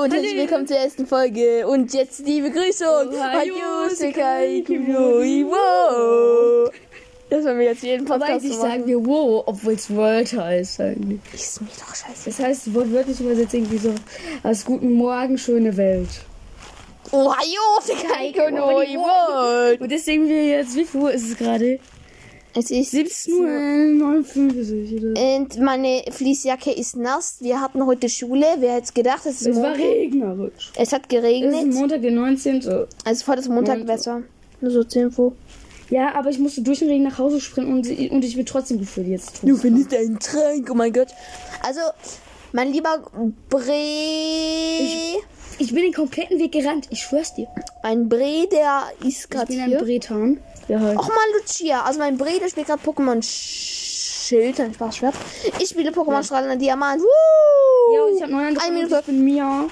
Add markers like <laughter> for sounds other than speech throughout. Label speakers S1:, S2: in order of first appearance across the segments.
S1: Hallo und herzlich willkommen zur ersten Folge. Und jetzt die Begrüßung. Das wollen wir jetzt jeden Podcast
S2: Eigentlich
S1: so machen.
S2: sagen wir wow, obwohl es World heißt eigentlich.
S1: Ist mir doch scheiße.
S2: Das heißt wortwörtlich übersetzt irgendwie so aus guten Morgen, schöne Welt.
S1: Oh, Hajo, Sekai, Iwo.
S2: Und deswegen wir jetzt, wie viel Uhr ist es gerade?
S1: Es ist
S2: 17 Uhr 59 oder
S1: Und meine Fließjacke ist nass. Wir hatten heute Schule. Wer hätte es gedacht? Es, ist
S2: Es war
S1: Montag.
S2: regnerisch.
S1: es hat
S2: Es ist
S1: geregnet.
S2: Montag, der 19.
S1: Also vor das Montag besser. Nur so zur Info.
S2: Ja, aber ich musste durch den Regen nach Hause sprinten und, und ich bin trotzdem gefühlt jetzt.
S1: Du findest einen Trank, oh mein Gott. Also, mein lieber Bre...
S2: Ich bin den kompletten Weg gerannt, ich schwör's dir.
S1: Mein Bre, der ist
S2: Ich
S1: gerade
S2: bin ein. Bretan. Ja, halt.
S1: Och mal Lucia. Also mein Bre, der spielt gerade Pokémon Schild. Nein, Spaß, Schwert. Ich spiele Pokémon Strahlender Diamant. Woo!
S2: Ja, ich habe neu angefangen.
S1: Eine
S2: und
S1: Minute.
S2: Ich bin Mia.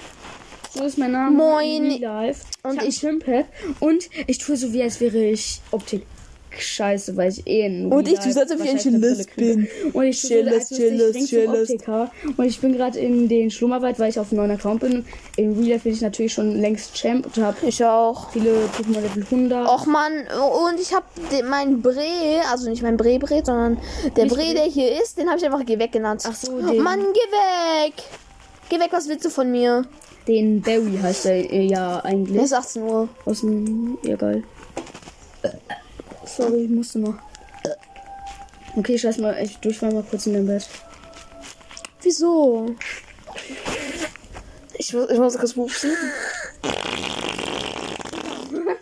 S2: So ist mein Name.
S1: Moin. Und
S2: ich ein
S1: ich-
S2: Schimpad. Und ich tue so, wie als wäre ich Optik. Scheiße, weil ich eh in
S1: Und ich tue so,
S2: Life
S1: als ob ich ein
S2: wahrscheinlich eine
S1: Cellist
S2: Brille kriege.
S1: bin.
S2: Und ich zum
S1: Cellist.
S2: Optiker. Und ich bin gerade in den Schlummerwald, weil ich auf einem neuen Account bin. In Real Life bin ich natürlich schon längst Champ und habe
S1: Ich auch.
S2: viele Pokémon Level 100.
S1: Och man, und ich habe mein Bre, also nicht mein Bre Bre, sondern der
S2: Nicht
S1: Bre, der hier ist, den habe ich einfach Geh weg genannt.
S2: Ach so, den-
S1: Mann, geh weg! Geh weg, was willst du von mir?
S2: Den Barry heißt er äh, ja eigentlich.
S1: Es ist 18 Uhr.
S2: Aus dem. Ja, geil. Sorry, ich musste mal. Okay, scheiß mal, ich durchfall mal kurz in dein Bett.
S1: Wieso? Ich, muss- ich muss kurz pupsen.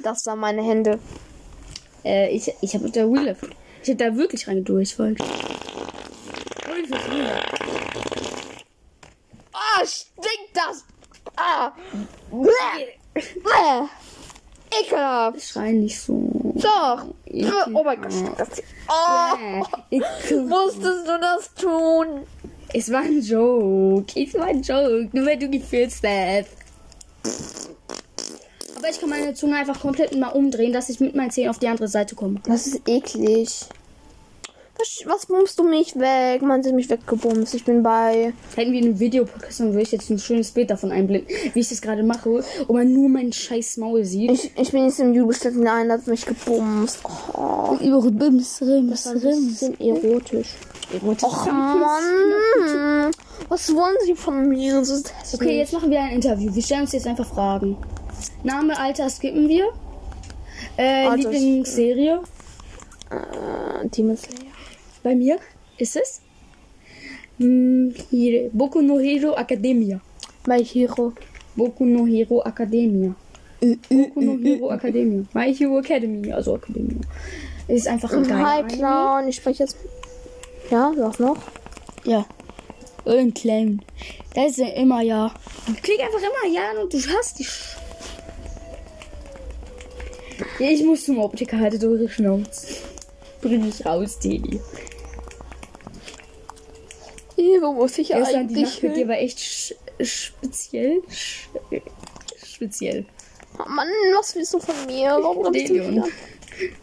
S1: Das waren meine Hände.
S2: Äh, ich, ich habe da Real Life. Ich habe da wirklich rein durchfallen.
S1: Ah, stinkt das! Ah! Bäh. Bäh. Ekelhaft!
S2: Schrei nicht so.
S1: Doch! Oh mein Gott, das. Oh! Musstest du das tun?
S2: Es war ein Joke. Es war ein Joke. Nur weil du gefühlst hast. Aber ich kann meine Zunge einfach komplett mal umdrehen, dass ich mit meinen Zähnen auf die andere Seite komme.
S1: Das ist eklig. Was, was bummst du mich weg? Man hat mich weggebumst. Ich bin bei.
S2: Hätten wir einen Videopodcast, dann würde ich jetzt ein schönes Bild davon einblenden, wie ich das gerade mache, und man nur mein scheiß Maul sieht.
S1: Ich, ich bin jetzt im Jubelstätten Nein, hat mich gebumst. Oh,
S2: Über Bims, Rims,
S1: ein bisschen erotisch.
S2: Erotisch.
S1: Och Mann! Was wollen sie von mir?
S2: Okay, jetzt machen wir ein Interview. Wir stellen uns jetzt einfach Fragen. Name, Alter skippen wir. Äh, Lieblingsserie.
S1: Äh, Demon Slayer.
S2: Bei mir ist es hm, hier, Boku no Hero Academia.
S1: My Hero.
S2: Boku no Hero Academia. Boku no Hero Academia. My Hero Academy, also Academia. Ist einfach ein geiler
S1: Hi. Clown, ich spreche jetzt. Ja, was noch?
S2: Ja. Und Clown. Das ist ja immer ja. Klick einfach immer ja und du hast die. Ich muss zum Optiker, halte eure Schnauze. Bring mich raus, Teddy.
S1: Wo muss ich
S2: Gestern die
S1: eigentlich
S2: Nacht mit dir
S1: hin?
S2: war echt sch speziell. Sch speziell.
S1: Oh Mann, was willst du von mir? Warum kommst wieder? <laughs>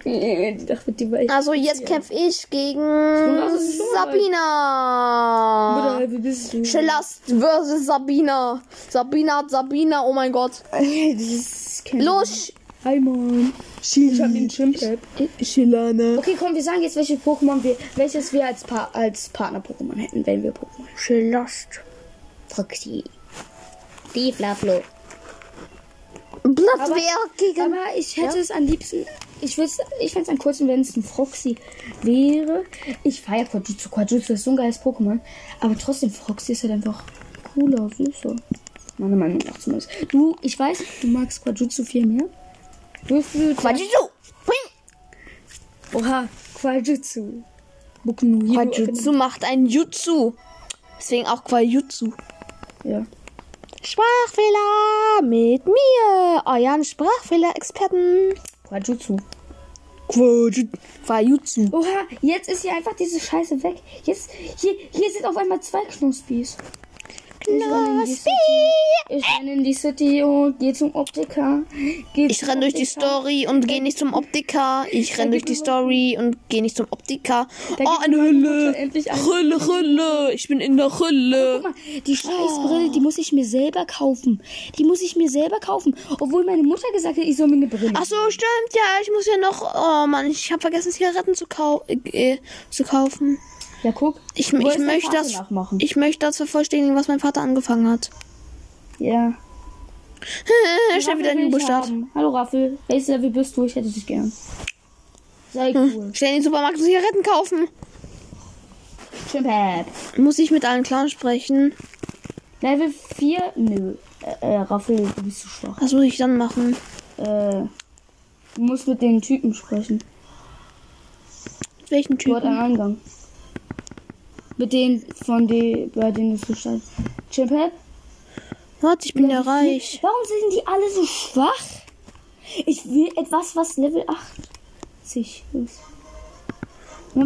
S2: Die Nacht mit dir war echt
S1: Also jetzt kämpfe ich gegen
S2: Schlummerwald.
S1: Sabina.
S2: Bruder, wie bist du?
S1: Schelast versus Sabina. Sabina hat Sabina, oh mein Gott. <laughs> Los!
S2: Hi, Mann. Ich hab den Chimpap.
S1: Shilana.
S2: Okay, komm, wir sagen jetzt, welche Pokémon wir, welches wir als, pa als Partner-Pokémon hätten, wenn wir Pokémon hätten.
S1: Schelast.
S2: Proxy. Die Flaflo.
S1: Blattwehr gegen.
S2: Aber ich hätte es am liebsten. Ich würde ich fände es am coolsten, wenn es ein Froxy wäre. Ich feiere Quajutsu. Quajutsu ist so ein geiles Pokémon. Aber trotzdem, Froxy ist halt einfach cooler, süßer. Meiner Meinung nach zumindest. Du, ich weiß, du magst Quajutsu viel mehr. Du.
S1: Quajutsu.
S2: Oha, Quajutsu.
S1: Quajutsu macht ein Jutsu. Deswegen auch Quajutsu.
S2: Ja.
S1: Sprachfehler mit mir, euren Sprachfehler-Experten.
S2: Quajutsu.
S1: Quajutsu.
S2: Oha, jetzt ist hier einfach diese Scheiße weg. Jetzt, hier, hier sind auf einmal zwei Knuspis.
S1: Knospi.
S2: ich renne in die City und gehe zum Optiker. Geh
S1: Ich
S2: zum
S1: renn durch die. Story und gehe nicht zum Optiker. Ich renn durch die Story und gehe nicht zum Optiker. Oh, eine Hülle. Hülle, Hülle. Ich bin in der Hülle.
S2: Guck mal, die Scheißbrille, die muss ich mir selber kaufen. Die muss ich mir selber kaufen. Obwohl meine Mutter gesagt hat, ich soll mir eine Brille.
S1: Ach so, stimmt. Ja, ich muss ja noch. Oh Mann, ich habe vergessen, Zigaretten zu, kau äh, zu kaufen.
S2: Ja, guck.
S1: Ich, ich möchte das.
S2: nachmachen.
S1: Ich möchte das vervollständigen, was mein Vater angefangen hat.
S2: Ja. <laughs>
S1: Schnell wieder in den
S2: Raffel will ich
S1: Bus-Start.
S2: haben. Hallo Raffel, welches Level bist du? Ich hätte dich gern. Sei
S1: Hm.
S2: cool.
S1: Schnell in den Supermarkt und Zigaretten kaufen.
S2: Schön Pep.
S1: Muss ich mit allen Clans sprechen?
S2: Level 4? Nö. Äh, äh, Raffel, du bist zu schwach.
S1: Was muss ich dann machen?
S2: Äh, du musst mit den Typen sprechen.
S1: Welchen
S2: Dort am
S1: Typen?
S2: Eingang. Mit denen, von denen, bei denen du startet. Chimpet?
S1: Warte, ich bin ja reich.
S2: Warum sind die alle so schwach? Ich will etwas, was Level 80 ist.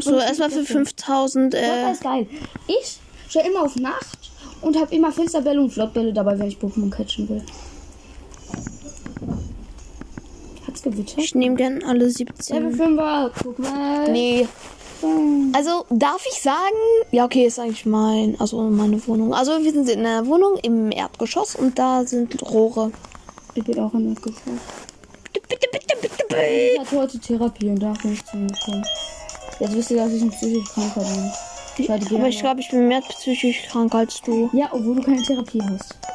S1: So, erstmal für 5000.
S2: Das
S1: Äh,
S2: ist geil. Ich stelle immer auf Nacht und habe immer Finsterbälle und Flottbälle dabei, wenn ich Pokémon catchen will. Hat's gewittert?
S1: ich nehme gern alle
S2: Level
S1: 17.
S2: 5er, guck mal.
S1: Nee. Also, darf ich sagen? Ja, okay, ist eigentlich mein, also meine Wohnung. Also, wir sind in einer Wohnung im Erdgeschoss und da sind Rohre.
S2: Ich bin auch der Gefahr.
S1: Bitte, bitte, bitte, bitte, bitte.
S2: Ich hatte heute Therapie und da bin ich zu mir gekommen. Jetzt wisst ihr, dass ich ein psychisch kranker bin. Ich
S1: Aber ich glaube, ich bin mehr psychisch krank als du.
S2: Ja, obwohl du keine Therapie hast. <laughs>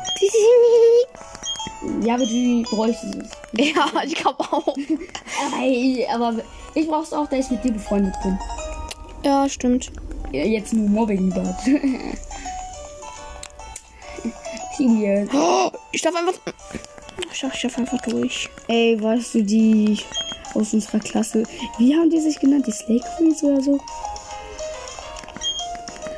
S2: Ja, aber du bräuchtest es.
S1: Ja, ich glaube auch.
S2: Aber ich brauch's auch, da ich mit dir befreundet bin.
S1: Ja, stimmt.
S2: Ja, Jetzt nur Mobbing dort. Weird.
S1: Oh, ich darf einfach. Ich darf, ich darf einfach durch.
S2: Ey, weißt du, die aus unserer Klasse, wie haben die sich genannt? Die Slay Queens oder so?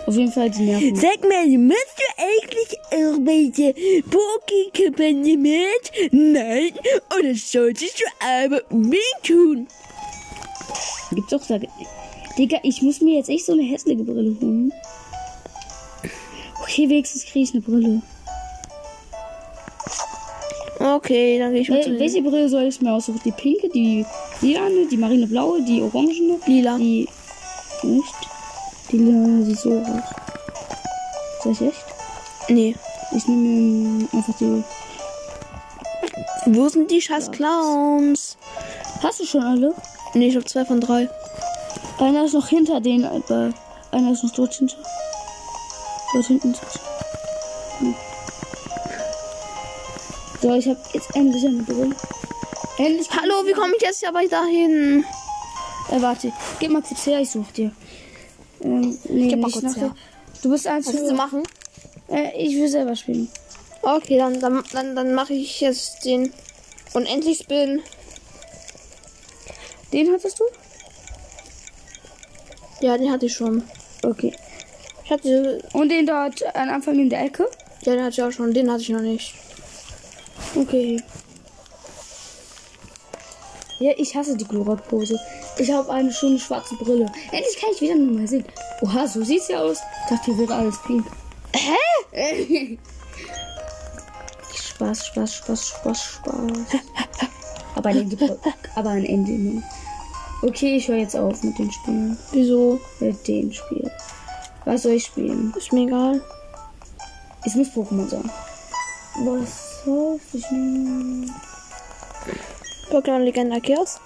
S2: Auf jeden Fall, die nerven.
S1: Sag mal, machst du eigentlich irgendwelche Poké-Kampagne mit? Nein? Oder solltest du aber unbedingt tun?
S2: Gibt's doch da. Digga, ich muss mir jetzt echt so eine hässliche Brille holen. Okay, wenigstens kriege ich eine Brille.
S1: Okay, dann gehe ich mal zu
S2: Wel welche Brille soll ich mir aussuchen? Die pinke, die lilane, die marineblaue, die orangene?
S1: Lila.
S2: Die. Nicht? Die lila sieht so aus. Soll ich echt?
S1: Nee.
S2: Ich nehme einfach die.
S1: Wo sind die scheiß Clowns?
S2: Hast du schon alle?
S1: Nee, ich habe zwei von drei.
S2: Einer ist noch hinter denen, aber einer ist noch dort hinter. Dort hinten. Hm. So, ich habe jetzt endlich eine Brille. Endlich.
S1: Hallo, wie komme ich jetzt aber dahin?
S2: Äh, warte, gib mal kurz her, ich such dir. Ähm, nee,
S1: Gib mal kurz
S2: nachher.
S1: her.
S2: Du bist eins
S1: Was willst du machen?
S2: Äh, ich will selber spielen.
S1: Okay, dann, dann, dann, dann mache ich jetzt den unendlich Spin.
S2: Den hattest du?
S1: Ja, den hatte ich schon.
S2: Okay.
S1: Ich hatte,
S2: Und den dort am Anfang in der Ecke?
S1: ja, den hatte ich auch schon. Den hatte ich noch nicht.
S2: Okay. Ja, ich hasse die Glora-Pose. Ich habe eine schöne schwarze Brille. Endlich kann ich wieder nur mal sehen. Oha, so sieht's ja aus. Ich dachte, hier wäre alles pink. Hä? <laughs> Spaß, Spaß, Spaß, Spaß, Spaß. <laughs> aber, den gibt aber ein Ende. Okay, ich höre jetzt auf mit den Spielen.
S1: Wieso?
S2: Mit dem Spiel. Was soll ich spielen?
S1: Ist mir egal.
S2: Es muss Pokémon sein. Was soll ich nehmen?
S1: Pokémon Legende Arceus.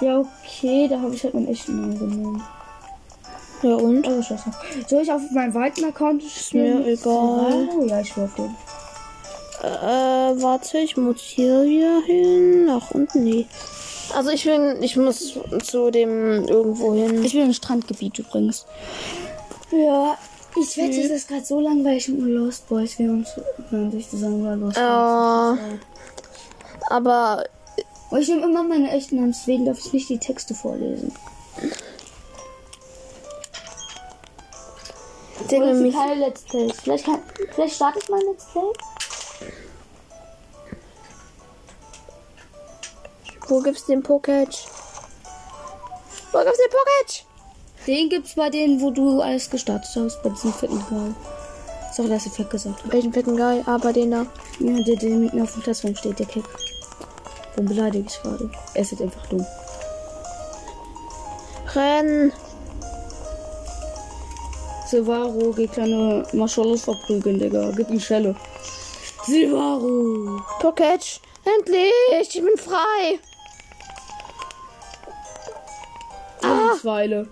S2: Ja, okay, da habe ich halt meinen echten Namen genommen.
S1: Ja, und?
S2: Oh, scheiße. Soll ich auf meinem weiten Account spielen?
S1: mir egal.
S2: Oh, ja, ich will auf den.
S1: Äh, warte, ich muss hier wieder hin. Nach unten, nee. Also ich bin, ich muss zu dem irgendwo hin.
S2: Ich bin im Strandgebiet übrigens. Ja, ich wette, es ist gerade so langweilig mit Lost Boys. Wir haben hören sich zusammen über Lost
S1: Ja.
S2: Boys.
S1: Aber
S2: Aber ich nehme immer meine echten Namen, deswegen darf ich nicht die Texte vorlesen.
S1: Digga,
S2: Oder
S1: mich,
S2: keine Let's Plays. Vielleicht, kann, vielleicht starte ich mal ein Let's Play.
S1: Wo gibt's den Poketch? Wo gibt's den Poketch?
S2: Den gibt's bei denen, wo du alles gestartet hast, bei diesem vierten Teil. Sorry, dass ich fett gesagt habe.
S1: Welchen fetten Guy? Ah, bei den da.
S2: Ja, der, der mit mir auf dem Klassraum steht, der Keck. Warum beleidige ich gerade? Er ist jetzt einfach dumm.
S1: Renn.
S2: Silvaro, geh kleine Marshmallows verprügeln, Digga. Gib ihm Schelle. Silvaro!
S1: Pocket. Endlich. Ich bin frei.
S2: Ah! Weile.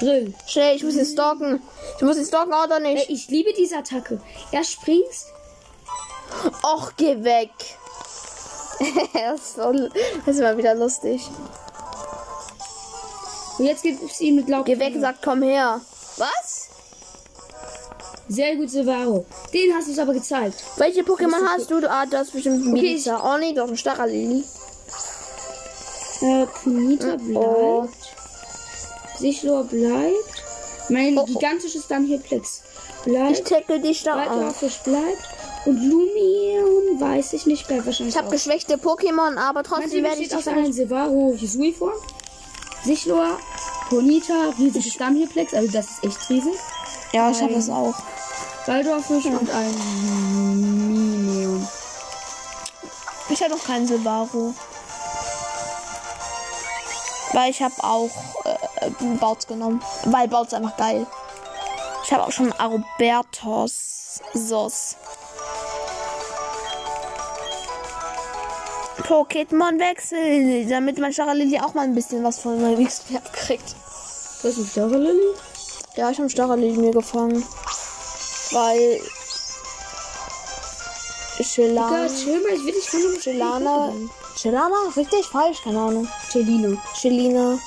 S2: Drill.
S1: Schnell, ich muss ihn stalken. Ich muss ihn stalken oder nicht?
S2: ich liebe diese Attacke. Er springst.
S1: Och, geh weg. <laughs> das, ist mal wieder lustig.
S2: Und jetzt gibt es ihn mit Laub.
S1: Geh weg, sagt, komm her. Was?
S2: Sehr gut, Silvaro. Den hast du es aber gezeigt.
S1: Welche Pokémon hast du? Ah, das ist bestimmt ein
S2: Okay.
S1: Oh nee, doch ein starrer Lili.
S2: Äh, Punita.
S1: Oh.
S2: Sichlor bleibt. Mein
S1: Oh, oh.
S2: gigantisches Damhirplex
S1: Ich
S2: bleibt.
S1: tackle dich da.
S2: Waldorfisch bleibt. Und Lumion weiß ich nicht, bleibt wahrscheinlich
S1: Ich habe geschwächte Pokémon, aber trotzdem werde ich
S2: aus einem Silvaro Hisui vor. Sichlor, Ponita, riesiges Damhirplex, also das ist echt riesig.
S1: Ja, ich habe das auch.
S2: Waldorfisch und ein Minion.
S1: Ich habe noch keinen Silvaro. Weil ich habe auch äh, Bauts genommen. Weil Bauts einfach geil. Ich habe auch schon Arobertos Sos. Pokémon wechsel, damit mein Starrer Lily auch mal ein bisschen was von meinem XP abkriegt.
S2: Das ist ein Starre Lilly.
S1: Ja, ich habe Starrer Lily mir gefangen. Weil.
S2: Digga,
S1: Chilana.
S2: chill mal, ich will dich von einem
S1: Chilana. Richtig? Falsch? Keine Ahnung.
S2: Celino.
S1: Chilina.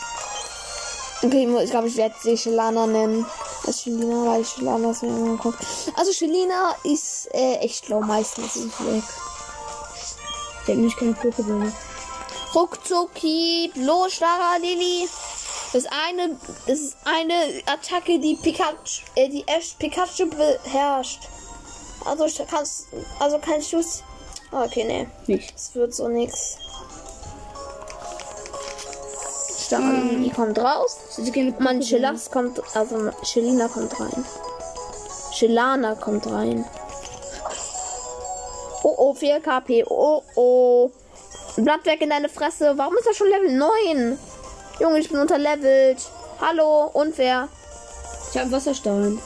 S1: Okay, ich glaube, ich werde sie Chilana nennen. Das Chilina, weil Chilana ist mir immer im Kopf. Also Chilina ist äh, echt low meistens. Ist weg.
S2: Der hat nämlich keine Pokébälle.
S1: Ruckzucki, los, Starra Lili. Das eine, das ist eine Attacke, die Pikachu, äh, die Ash Pikachu beherrscht. Also ich kannst, also kein Schuss. Okay, nee,
S2: Nicht.
S1: das wird so nix. Starra Lili kommt raus.
S2: Pokébälle.
S1: Chillax kommt, also Chilina kommt rein. Chilana kommt rein. Oh oh, 4 KP. Oh oh. Blatt weg in deine Fresse. Warum ist er schon Level 9? Junge, ich bin unterlevelt. Hallo, unfair.
S2: Ich habe Wasserstein.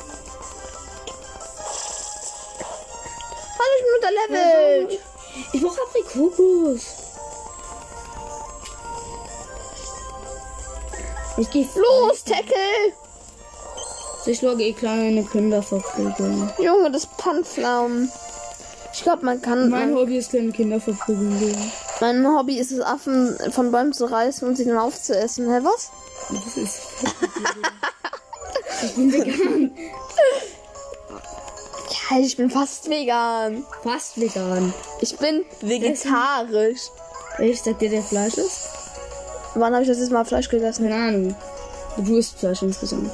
S1: Hallo, ich bin unterlevelt.
S2: Ich brauche Aprikokos. Ich geh
S1: Los, Tackle.
S2: Ich logge eh kleine Kinder verprügeln.
S1: Junge, das Panflaum. Ich glaube, man kann.
S2: Mein Hobby ist kleine Kinder verprügeln gehen.
S1: mein Hobby ist es, Affen von Bäumen zu reißen und sie dann aufzuessen. Hä, was?
S2: Das ist. <laughs> ich bin vegan. <laughs>
S1: Ja, ich bin fast vegan.
S2: Fast vegan.
S1: Ich bin vegetarisch.
S2: Ich sag dir, der Fleisch ist?
S1: Wann habe ich das letzte Mal Fleisch gegessen?
S2: Keine Ahnung. Du isst Fleisch insgesamt.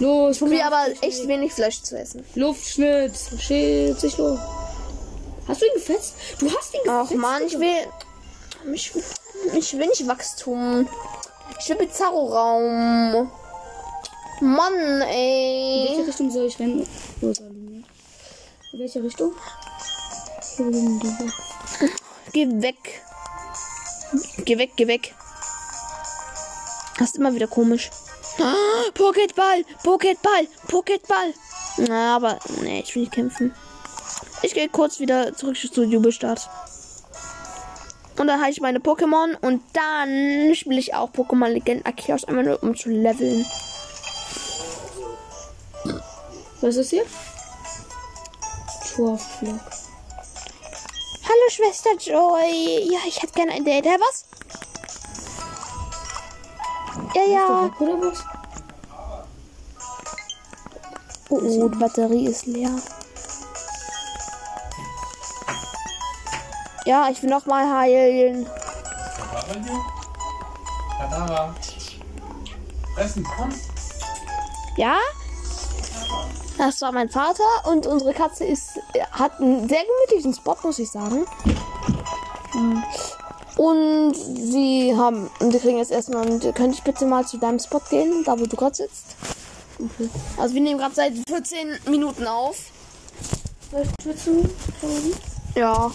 S2: Los,
S1: Probier aber echt wenig Fleisch zu essen.
S2: Luftschnitt. Schild sich los. Hast du ihn gefetzt? Du hast ihn
S1: Ach
S2: gefetzt.
S1: man, ich will. Ich, ich will nicht Wachstum. Ich will Bizarro-Raum. Mann,
S2: In
S1: ey.
S2: welche Richtung soll ich rennen? In welche Richtung?
S1: Geh weg. Geh weg, geh weg. Das ist immer wieder komisch. Ah, Poketball, Poketball, Poketball. Na, aber nee, ich will nicht kämpfen. Ich gehe kurz wieder zurück zu Jubelstart. Und dann halte ich meine Pokémon und dann spiele ich auch Pokémon Legend Arceus einmal nur um zu leveln.
S2: Was ist hier? Torflock.
S1: Hallo Schwester Joy. Ja, ich hätte gerne ein Date. Hä, was? Ja, ja. Oh, oh, die Batterie ist leer. Ja, ich will noch mal heilen.
S3: Essen, komm.
S1: Ja? Das war mein Vater und unsere Katze ist, hat einen sehr gemütlichen Spot, muss ich sagen. Und sie haben, und wir kriegen jetzt erstmal, und könnte ich bitte mal zu deinem Spot gehen, da wo du gerade sitzt?
S2: Okay.
S1: Also wir nehmen gerade seit 14 Minuten auf.
S2: Tür zu?
S1: Ja.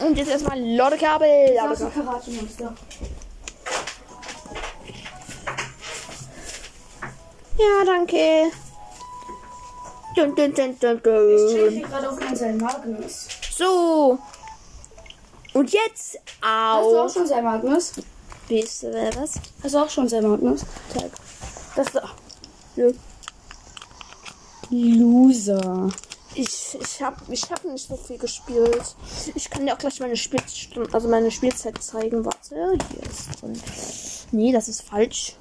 S1: Und jetzt erstmal Lodekabel.
S2: Karate-Monster.
S1: Ja, danke. Dun, dun, dun, dun,
S2: Ich
S1: dun.
S2: gerade auf mein Magnus.
S1: So. Und jetzt
S2: Hast du auch schon sein Magnus?
S1: Bis, äh, was?
S2: Hast du auch schon sein Magnus?
S1: Zeig.
S2: Das da.
S1: Nö.
S2: Loser.
S1: Ich, ich habe ich hab nicht so viel gespielt. Ich kann dir auch gleich meine Spielstunden, also meine Spielzeit zeigen. Warte, hier ist drin. Nee, das ist falsch.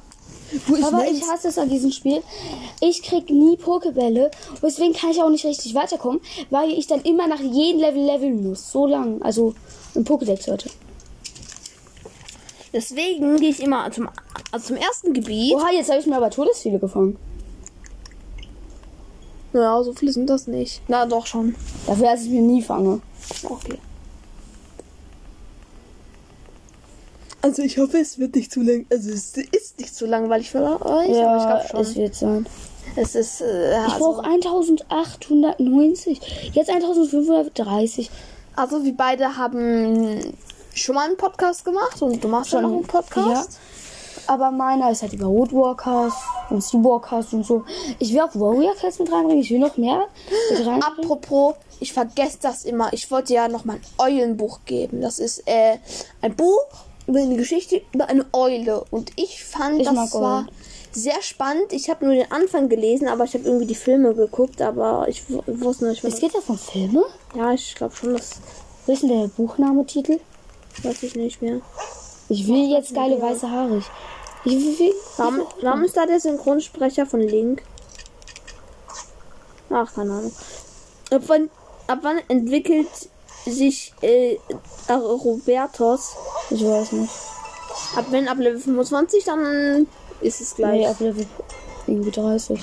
S1: Wo
S2: Aber
S1: will-
S2: ich hasse es an diesem Spiel. Ich krieg nie Pokebälle. Und deswegen kann ich auch nicht richtig weiterkommen, weil ich dann immer nach jedem Level leveln muss. So lang. Also ein Pokédex heute.
S1: Deswegen gehe ich immer zum, also zum ersten Gebiet.
S2: Oha, jetzt habe ich mir aber Todesfiele gefangen.
S1: Ja, so viele sind das nicht. Na, doch schon.
S2: Dafür, dass ich mir nie fange.
S1: Okay. Also ich hoffe, es wird nicht zu lang. Also es ist nicht zu langweilig für euch, aber ich
S2: Ja,
S1: glaube schon.
S2: es wird sein.
S1: es ist. Äh,
S2: Ich
S1: also,
S2: brauche 1890. Jetzt 1530.
S1: also wir beide haben schon mal einen Podcast gemacht und du machst schon noch einen Podcast.
S2: Aber meiner ist halt über Woodwalkers und Seawalkers und so. Ich will auch Warrior Cats mit reinbringen. Ich will noch mehr mit reinbringen.
S1: Apropos, ich vergesse das immer. Ich wollte ja noch mal ein Eulenbuch geben. Das ist äh, ein Buch über eine Geschichte über eine Eule. Und ich fand,
S2: Ich
S1: das war
S2: Eulen.
S1: sehr spannend. Ich habe nur den Anfang gelesen, aber ich habe irgendwie die Filme geguckt, aber ich wusste nicht, was.
S2: Es geht ja von Filme.
S1: Ja, ich glaube schon, das
S2: Was ist denn der Buchnametitel?
S1: weiß ich nicht mehr.
S2: Ich will jetzt geile weiße Haare. Ich, ich will,
S1: Warum, warum ist da der Synchronsprecher von Link? Ach, keine Ahnung. Ab wann, ab wann entwickelt sich äh, Robertos?
S2: ich weiß nicht.
S1: Ab wenn ab Level 25, dann ist es gleich.
S2: Nee, ab Level irgendwie 30.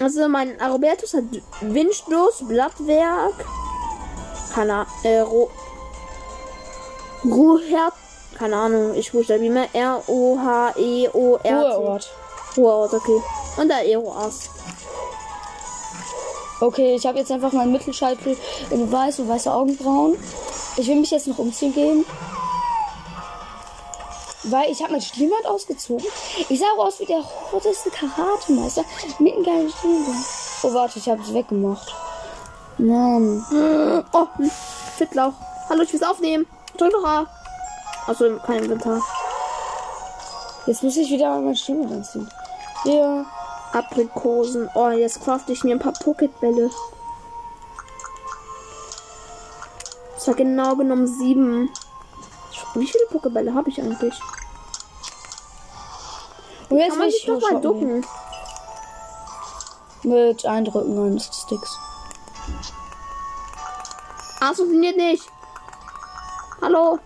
S1: Also mein Robertus hat Windstoß, Blattwerk, keine Ahnung, äh, Ro Ruhert, keine Ahnung, ich buchstabiere mehr R-O-H-E-O-R-T.
S2: Ruheort.
S1: Ruheort, okay. Und der Aero-Ass.
S2: Okay, ich habe jetzt einfach meinen Mittelscheitel in weiß und weiße Augenbrauen. Ich will mich jetzt noch umziehen gehen. Weil ich habe mein Stirnband ausgezogen. Ich sah auch aus wie der hotteste Karatemeister mit einem geilen Stirnband. Oh, warte, ich habe es weggemacht. Mann.
S1: Oh, Fittlauch. Hallo, ich will's aufnehmen. Drück doch A. Achso, kein Inventar.
S2: Jetzt muss ich wieder mein Stirnband anziehen. Ja.
S1: Aprikosen. Oh, jetzt crafte ich mir ein paar Poketbälle. Das war genau genommen sieben. Wie viele Pokebälle habe ich eigentlich?
S2: Und jetzt
S1: Kann man
S2: ich
S1: sich doch mal ducken.
S2: Mit Eindrücken eines Sticks.
S1: Ah, es funktioniert nicht. Hallo.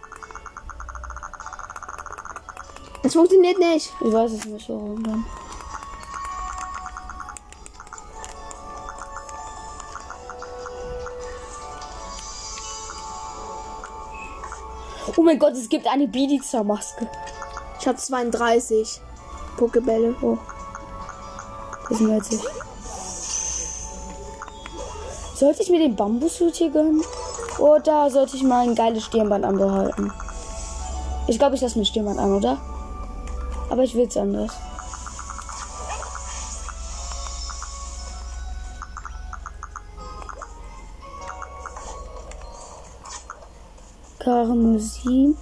S1: Es funktioniert nicht.
S2: Ich weiß es nicht, warum dann. Mein Gott, es gibt eine Bidiza-Maske.
S1: Ich habe 32 Pokebälle. Oh.
S2: Das ist witzig. Sollte ich mir den Bambushut hier gönnen? Oder sollte ich mal ein geiles Stirnband anbehalten? Ich glaube, ich lasse mir Stirnband an, oder? Aber ich will es anders. Karamusin.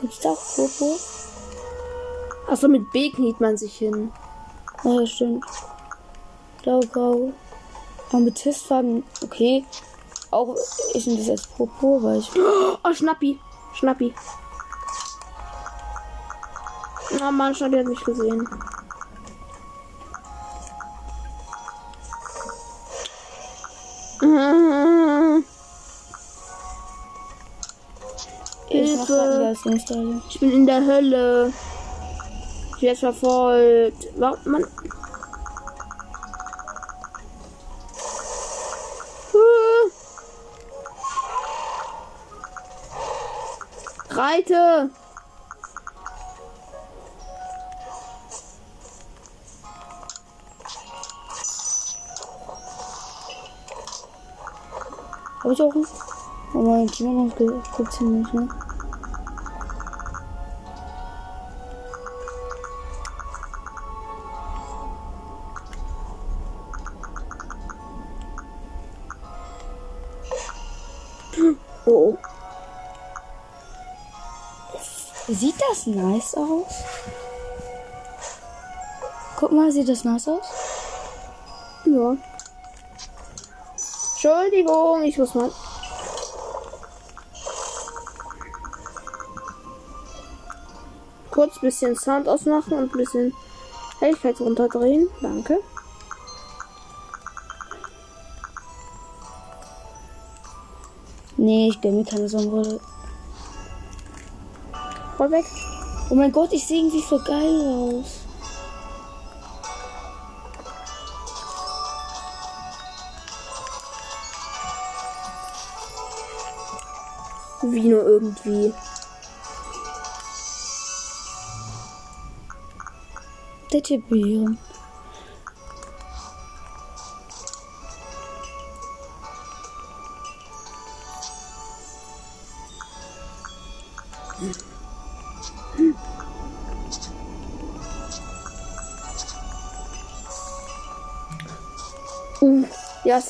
S2: Gibt's da auch Popo?
S1: Achso, mit B kniet man sich hin.
S2: Ja, stimmt. Blau, grau. Amethystfarben, okay. Auch ich nehme das als Popo, weil ich.
S1: Oh, Schnappi. Schnappi. Oh Mann, Schnappi hat mich gesehen.
S2: Leistungsstadion.
S1: Ich bin in der Hölle. Ich werde verfolgt. Warum, Mann? Huh. Reite!
S2: Hab ich auch? Aber mein Gimon guckt ziemlich, ne?
S1: Oh, oh.
S2: Das nice aus? Guck mal, sieht das nice aus?
S1: Ja. Entschuldigung, ich muss mal. Kurz bisschen Sound ausmachen und ein bisschen Helligkeit runterdrehen. Danke.
S2: Nee, ich gönn mir keine Sonnenbrille.
S1: Voll weg.
S2: Oh mein Gott, ich sehe irgendwie voll geil aus.
S1: Wie nur irgendwie.
S2: Tätowieren.
S1: Uh,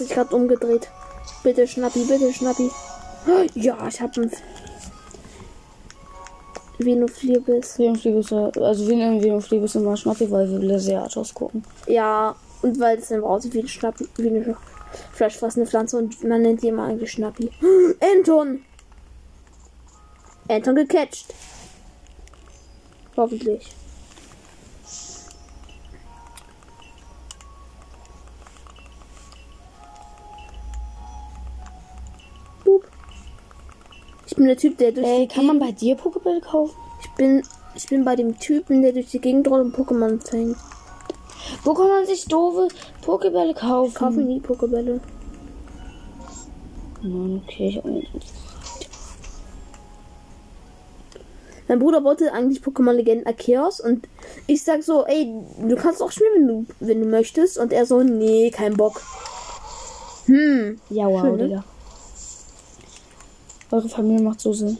S1: ist gerade umgedreht. Bitte Schnappi, bitte Schnappi. Ja, ich habe ein Venoflebis.
S2: Venoflebis, also Ven Venoflebis immer Schnappi, weil wir sehr Artos gucken.
S1: Ja, und weil es dann aussieht wie ein Schnappi, wie eine fleischfressende Pflanze und man nennt die immer eigentlich Schnappi. <gasps> Anton! Anton gecatcht. Hoffentlich. Bin der Typ, der durch
S2: Ey,
S1: die
S2: kann man bei dir Pokébälle kaufen?
S1: Ich bin, ich bin bei dem Typen, der durch die Gegend rollt und Pokémon fängt.
S2: Wo kann man sich doofe Pokébälle kaufen?
S1: Ich kaufe nie Pokébälle.
S2: Nein, okay, ich auch nicht.
S1: Mein Bruder wollte eigentlich Pokémon Legenden Arceus und ich sag so, ey, du kannst auch spielen, wenn du, wenn du möchtest. Und er so, nee, kein Bock. Hm.
S2: Ja, wow,
S1: Schön, ne?
S2: Digga. Eure Familie macht so Sinn.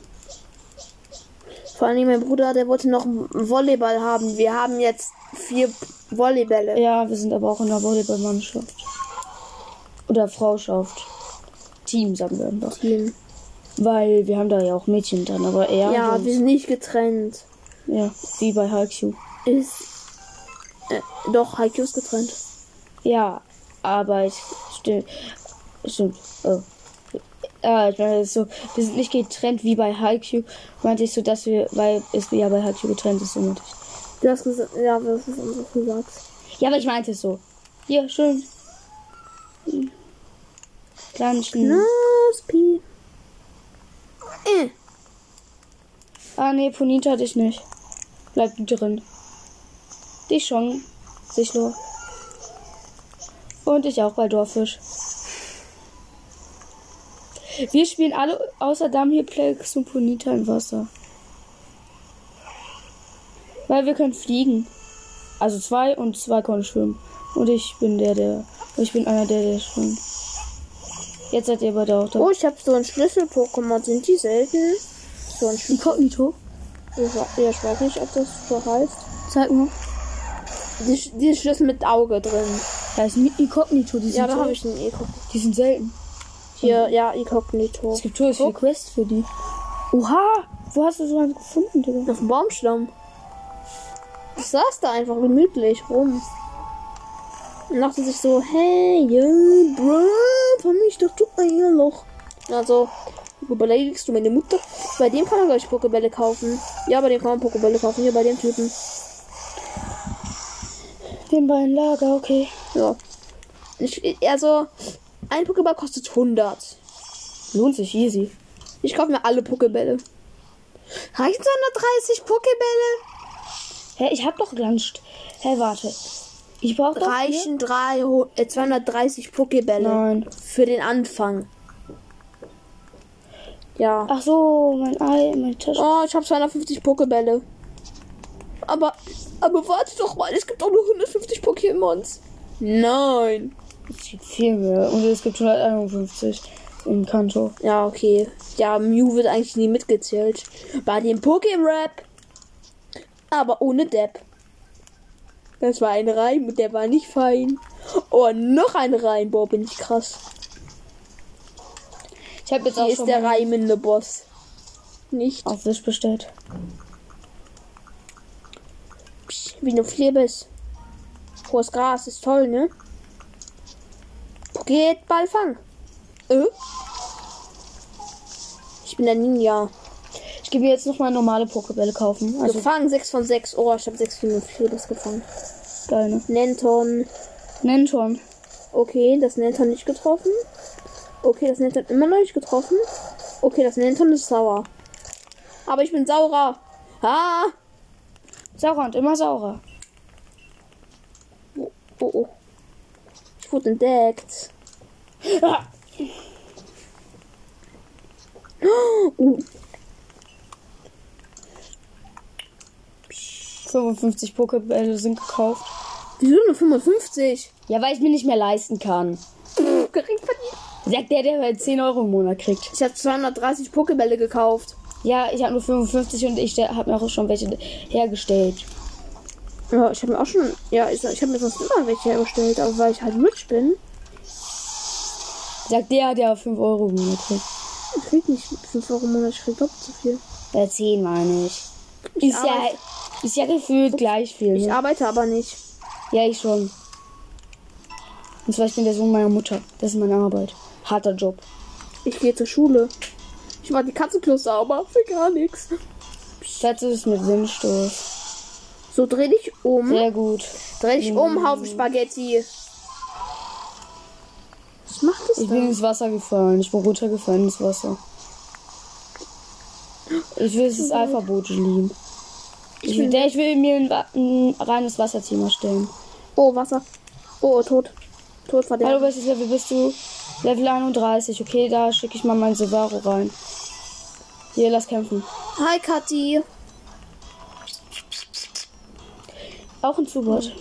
S1: Vor allem mein Bruder, der wollte noch Volleyball haben. Wir haben jetzt vier Volleybälle.
S2: Ja, wir sind aber auch in der Volleyballmannschaft. Oder Frauschaft. Team, sagen wir einfach.
S1: Team.
S2: Weil wir haben da ja auch Mädchen dran, aber eher.
S1: Ja, wir sind nicht getrennt.
S2: ja, wie bei Haikyuu.
S1: Ist. Äh, doch, Haikyuu ist getrennt.
S2: Ja, aber ich stimmt. Stimmt. Oh. Ah, ich meine, es ist so, wir sind nicht getrennt wie bei Haikyuu. Meinte ich so, dass wir, weil es ja bei Haikyuu getrennt ist, so meinte ich.
S1: Du hast gesagt, ja, das ist anders gesagt.
S2: Ja, aber ich meinte es so. Hier, schön. Klatschen.
S1: Naspi. Äh.
S2: Ah, nee, Ponita dich nicht. Bleib drin. Dich schon. Sichlo. Und ich auch bei Dorfisch. Wir spielen alle außer Damhirplex und Ponita im Wasser. Weil wir können fliegen. Also zwei und zwei können schwimmen. Und ich bin der, der. Ich bin einer der, der schwimmt. Jetzt seid ihr beide auch da.
S1: Oh, ich habe so ein Schlüssel-Pokémon. Sind die selten? So ein Schlüssel.
S2: Inkognito.
S1: Ich wa- ja, ich weiß nicht, ob das so heißt.
S2: Zeig mal.
S1: Die, die Schlüssel mit Auge drin.
S2: Da ist ein Inkognito. Die sind,
S1: Ja, da habe ich einen Eko.
S2: die sind selten.
S1: Hier, ja, Inkognito.
S2: Es gibt so viele Quests für die. Oha! Wo hast du so einen gefunden, Digga?
S1: Auf dem Baumstamm. Ich saß da einfach gemütlich rum. Und dachte sich so, hey, yeah, bro, von mich doch du Eierloch. Also, wo beleidigst du meine Mutter? Bei dem kann man, glaube ich, Pokebälle kaufen. Ja, bei dem kann man Pokebälle kaufen. Hier bei dem Typen.
S2: Den beiden Lager, okay.
S1: Ja. Ich, also, ein Pokéball kostet 100.
S2: Lohnt sich easy.
S1: Ich kaufe mir alle Pokebälle. Reichen 230 Pokebälle?
S2: Hä, ich hab doch gelanscht. Hä, warte. Ich brauch doch hier-
S1: Reichen 300, äh, 230 Pokebälle.
S2: Nein.
S1: Für den Anfang. Ja.
S2: Ach so, mein Ei, meine Tasche.
S1: Oh, ich habe 250 Pokebälle. Aber, aber warte doch mal, es gibt doch nur 150 Pokémons. Nein.
S2: Es gibt viel mehr. Und es gibt 151 in Kanto.
S1: Ja, okay. Ja, Mew wird eigentlich nie mitgezählt. Bei dem Pokémon-Rap. Aber ohne Depp. Das war ein Reim und der war nicht fein. Oh, noch ein Reim. Boah, bin ich krass.
S2: Ich habe jetzt auch
S1: Hier ist
S2: schon
S1: der reimende Boss. Nicht
S2: auf Wish bestellt.
S1: Psch, wie du Flebes. Hohes Gras ist toll, ne? Pokéball fang. Äh? Ich bin der Ninja.
S2: Ich gebe mir jetzt noch mal normale Pokebälle kaufen. Also
S1: Gefangen 6 von 6. Oh, ich habe 6 von Flebes gefangen.
S2: geil, ne?
S1: Nenton.
S2: Nenton.
S1: Okay, das Nenton nicht getroffen. Okay, das Nenton immer noch nicht getroffen. Okay, das Nenton ist sauer. Aber ich bin saurer. Ah!
S2: Saurer und immer saurer.
S1: Oh, oh, oh. Ich wurde entdeckt.
S2: Ah,
S1: Uh,
S2: 55 Pokebälle sind gekauft.
S1: wieso nur 55?
S2: Ja, weil ich mir nicht mehr leisten kann.
S1: Gering verdient.
S2: Sagt der, der halt 10 Euro im Monat kriegt.
S1: Ich habe 230 Pokebälle gekauft.
S2: Ja, ich habe nur 55 und ich habe mir auch schon welche hergestellt.
S1: Ja, ich habe mir auch schon. Ja, ich, ich habe mir sonst immer welche hergestellt, aber weil ich halt rich bin.
S2: Sagt der, der 5 Euro im Monat kriegt.
S1: Ich krieg nicht 5 Euro im Monat, ich krieg doppelt so viel.
S2: Ja, 10 meine ich.
S1: Ich
S2: Ist ja, ist ja gefühlt gleich viel.
S1: Ich
S2: Ne?
S1: arbeite aber nicht.
S2: Ja, ich schon. Und zwar, ich bin der Sohn meiner Mutter. Das ist meine Arbeit. Harter Job.
S1: Ich gehe zur Schule. Ich mach die Katzenklos sauber für gar nichts.
S2: Das ist mit Windstoß.
S1: So, dreh dich um.
S2: Sehr gut.
S1: Dreh dich um, Haufen Spaghetti. Was macht das
S2: Ich bin ins Wasser gefallen. Ich bin runtergefallen ins Wasser. Ich will das Alpha-Boot lieben. Ich will, ich will mir ein, ein reines Wasserteam erstellen.
S1: Oh, Wasser. Oh, tot. Tot
S2: Hallo,
S1: verderben.
S2: welches Level bist du? Level 31. Okay, da schicke ich mal meinen Silvaro rein. Hier, lass kämpfen.
S1: Hi, Kathi.
S2: Auch ein Zubot. Es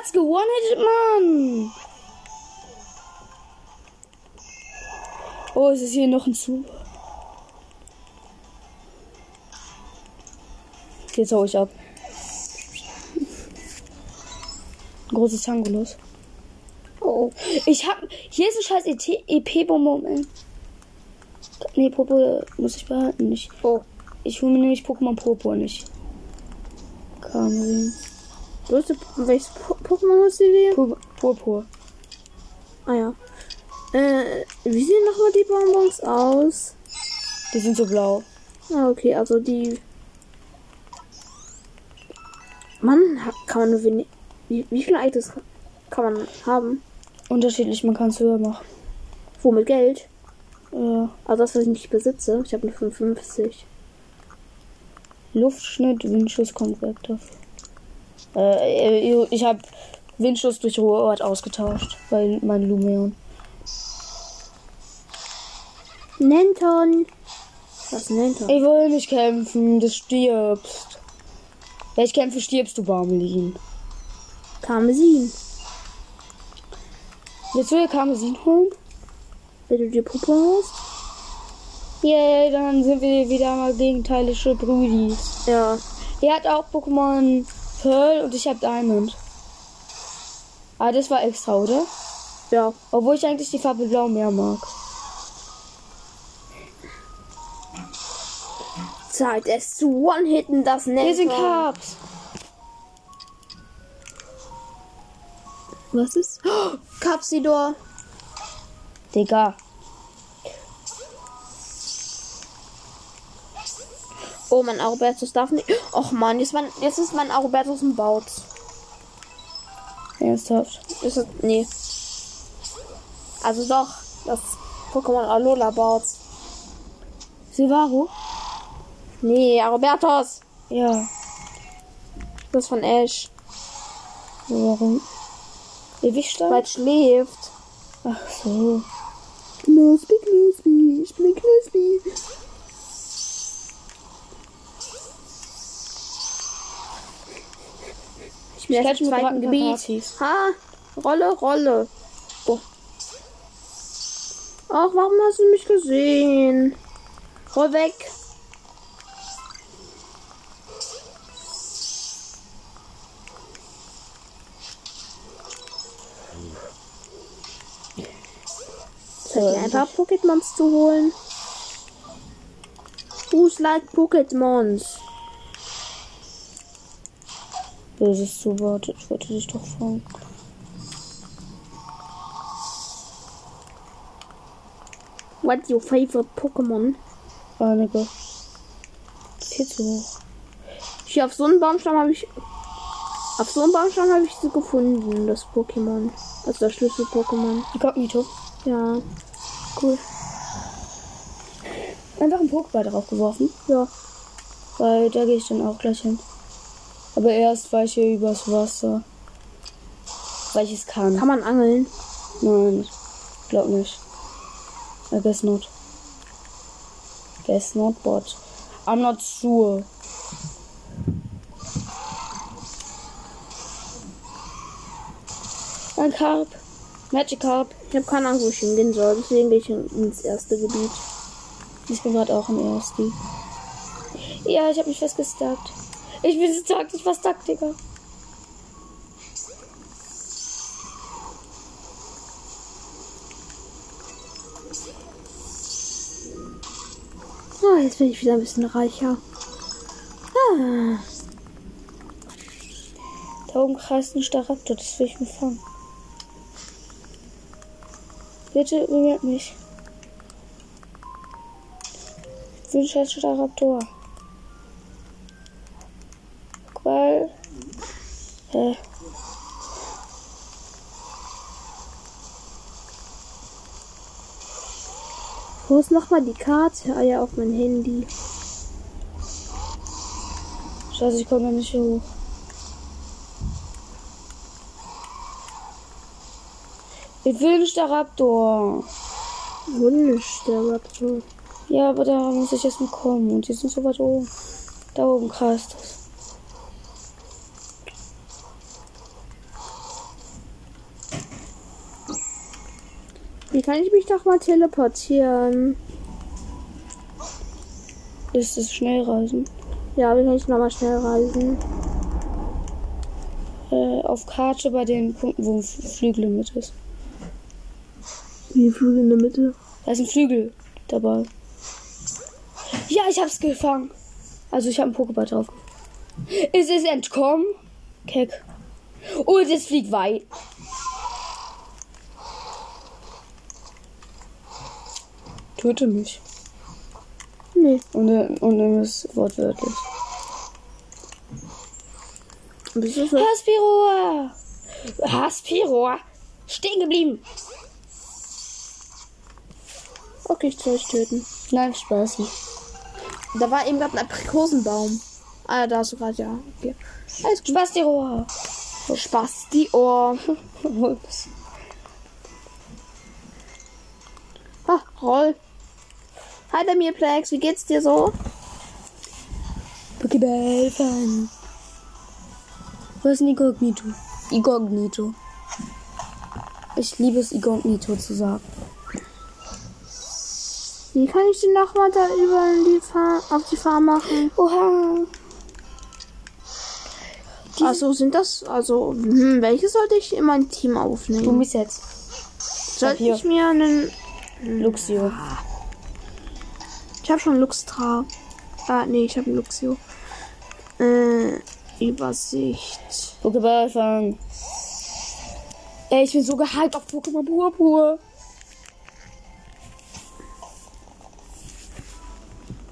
S2: hat's gewonnen, Mann! Oh, es ist hier noch ein Zubot. Jetzt hau ich ab. Großes Tangolos.
S1: Oh,
S2: Ich hab. Hier ist ein scheiß E EP-Bonbon. Nee, Popo muss ich behalten nicht.
S1: oh.
S2: Ich hole mir nämlich Pokémon Popo nicht. Kamerin.
S1: Größte, welches Po- Pokémon hast du dir?
S2: Pu- Purpur.
S1: Ah ja. Äh, wie sehen nochmal die Bonbons aus?
S2: Die sind so blau.
S1: Ah, okay, also die. Mann, kann man nur wenig. Wie, wie viele Items kann man haben?
S2: Unterschiedlich, man kann es höher machen.
S1: Wo mit Geld?
S2: Äh,
S1: Also das, was ich nicht besitze. Ich habe nur 55.
S2: Luftschnitt, Windschuss kommt weg dafür. Äh, ich habe Windschuss durch Ruheort ausgetauscht. Bei meinem Lumeon.
S1: Nenton. Was Nenton?
S2: Ich will nicht kämpfen, du stirbst. Wenn ich kämpfe, stirbst du, Barmelin.
S1: Karmesin.
S2: Willst du dir Karmesin holen?
S1: Wenn du dir Popo hast?
S2: Yay, dann sind wir wieder mal gegenteilige Brüdis.
S1: Ja.
S2: Er hat auch Pokémon Pearl und ich habe Diamond. Ah, das war extra, oder?
S1: Ja.
S2: Obwohl ich eigentlich die Farbe Blau mehr mag.
S1: Zeit es zu One-Hitten das Nenton.
S2: Hier sind Carbs.
S1: Was ist? <gasps> Oh, Capsidor.
S2: Digga.
S1: Oh, mein Aurobertus darf nicht. Och man, jetzt, mein, jetzt ist mein Aurobertus ein Bautz.
S2: Ernsthaft.
S1: Ist das, nee. Also doch, das Pokémon Alola Bautz.
S2: Silvaro?
S1: Nee, Aurobertus.
S2: Ja.
S1: Das von Ash.
S2: Warum? Ewig?
S1: Weil es schläft.
S2: Ach so.
S1: Knusprig, knusprig, ich bin knusprig. Jetzt
S2: catch
S1: im
S2: mit
S1: zweiten Gebiet. Ha, Rolle, Rolle. Oh. Ach, warum hast du mich gesehen? Roll weg. Soll ich ein paar Pokémons zu holen? Who's like Pokémons?
S2: Böses Zuwort. Ich wollte dich doch fragen.
S1: What's your favorite Pokémon?
S2: Einige. Viel zu hoch.
S1: Hier auf so einem Baumstamm habe ich. Auf so einem Baumstamm habe ich sie gefunden, das Pokémon. Also das Schlüssel-Pokémon.
S2: Inkognito.
S1: Ja. Cool.
S2: Einfach einen Pokéball drauf geworfen.
S1: Ja.
S2: Weil da gehe ich dann auch gleich hin. Aber erst war ich hier übers Wasser. Weil ich es kann.
S1: Kann man angeln?
S2: Nein, glaub nicht. I guess not. Guess not, but I'm not sure. Ein Carp. Magic Carp.
S1: Ich habe keine Ahnung, wo ich hingehen soll. Deswegen gehe ich in- ins erste Gebiet.
S2: Ich bin gerade auch im ersten. Ja, ich habe mich festgestackt. Ich bin stuck, ich war stuck, Digga.
S1: Ah, jetzt bin ich wieder ein bisschen reicher. Ah.
S2: Da oben kreist ein Staraptor, das will ich mir fangen. Bitte berührt mich. Ich will scheiß Staraptor. Hä?
S1: Wo ist nochmal die Karte? Ah ja, auf mein Handy.
S2: Scheiße, ich komme da nicht hoch. Ich will.
S1: Wunsch, der Raptor.
S2: Ja, aber da muss ich erst mal kommen. Und die sind so weit oben. Da oben kreist
S1: kann ich mich doch mal teleportieren?
S2: Ist das Schnellreisen?
S1: Ja, wie kann ich nochmal schnell reisen?
S2: Äh, auf Karte bei den Punkten, wo ein F- Flügellimit ist.
S1: Wie Flügel in der Mitte?
S2: Da ist ein Flügel dabei. Ja, ich hab's gefangen. Also ich habe einen Pokéball drauf. Es ist entkommen. Keck. Und es fliegt weit. Töte mich.
S1: Nee.
S2: Und, und nimm es wortwörtlich.
S1: Bist du so?
S2: Haspiroa! Haspiroa! Stehen geblieben!
S1: Okay, ich soll euch töten.
S2: Nein, Spaß.
S1: Da war eben gerade ein Aprikosenbaum. Ah, da hast du gerade, ja. Okay. Alles gut.
S2: Spastiroa!
S1: Spaß, die Ohr. <laughs> Ah, roll. Hi, der Mirplex, wie geht's dir so?
S2: Pokéball fan. Was ist ein Inkognito? Inkognito. Ich liebe es, Inkognito zu sagen.
S1: Wie kann ich denn nochmal da über die Fahr auf die Farm machen?
S2: Oha!
S1: Also sind das, also, hm, welche sollte ich in mein Team
S2: Du
S1: aufnehmen?
S2: mich jetzt.
S1: Sollte ich mir einen,
S2: Luxio.
S1: Ich habe schon Luxtra. Ah, nee, ich habe Luxio. Äh, Übersicht.
S2: Pokéball fangen. Ey, ich bin so gehypt auf Pokémon Purpur.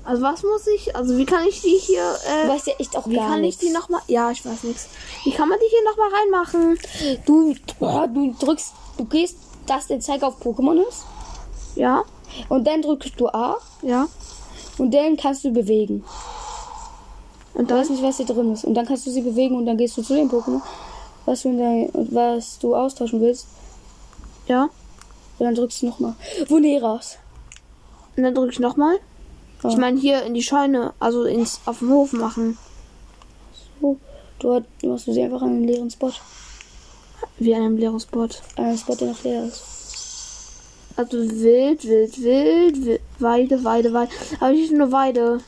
S1: Also was muss ich, also wie kann ich die hier,
S2: Du
S1: äh,
S2: weißt ja echt auch
S1: wie
S2: gar
S1: kann
S2: nichts.
S1: ich die nochmal, ja, ich weiß nichts. Wie kann man die hier nochmal reinmachen?
S2: Du, oh, du drückst, du gehst, dass der Zeiger auf Pokémon ist.
S1: Ja,
S2: Und dann drückst du A.
S1: ja.
S2: Und dann kannst du bewegen.
S1: Und
S2: Du weißt
S1: dann?
S2: nicht, was hier drin ist. Und dann kannst du sie bewegen und dann gehst du zu dem Pokémon, was du, in dein, was du austauschen willst.
S1: Ja.
S2: Und dann drückst du nochmal. Vuneras.
S1: Und dann drücke ich nochmal.
S2: Ja.
S1: Ich meine hier in die Scheune, also ins auf dem Hof machen.
S2: So. Dort machst du sie einfach an einen leeren Spot.
S1: Wie an einem leeren Spot.
S2: An einen Spot, der noch leer ist.
S1: Also wild, wild, wild, wild Weide, Weide, Weide. Aber nicht nur Weide.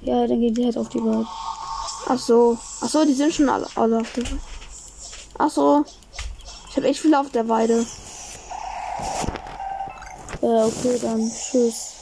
S2: Ja, dann geht die halt auf die Wald.
S1: Ach so. Ach so, die sind schon alle, alle auf der Ach so. Ich habe echt viele auf der Weide.
S2: Äh, okay, dann tschüss.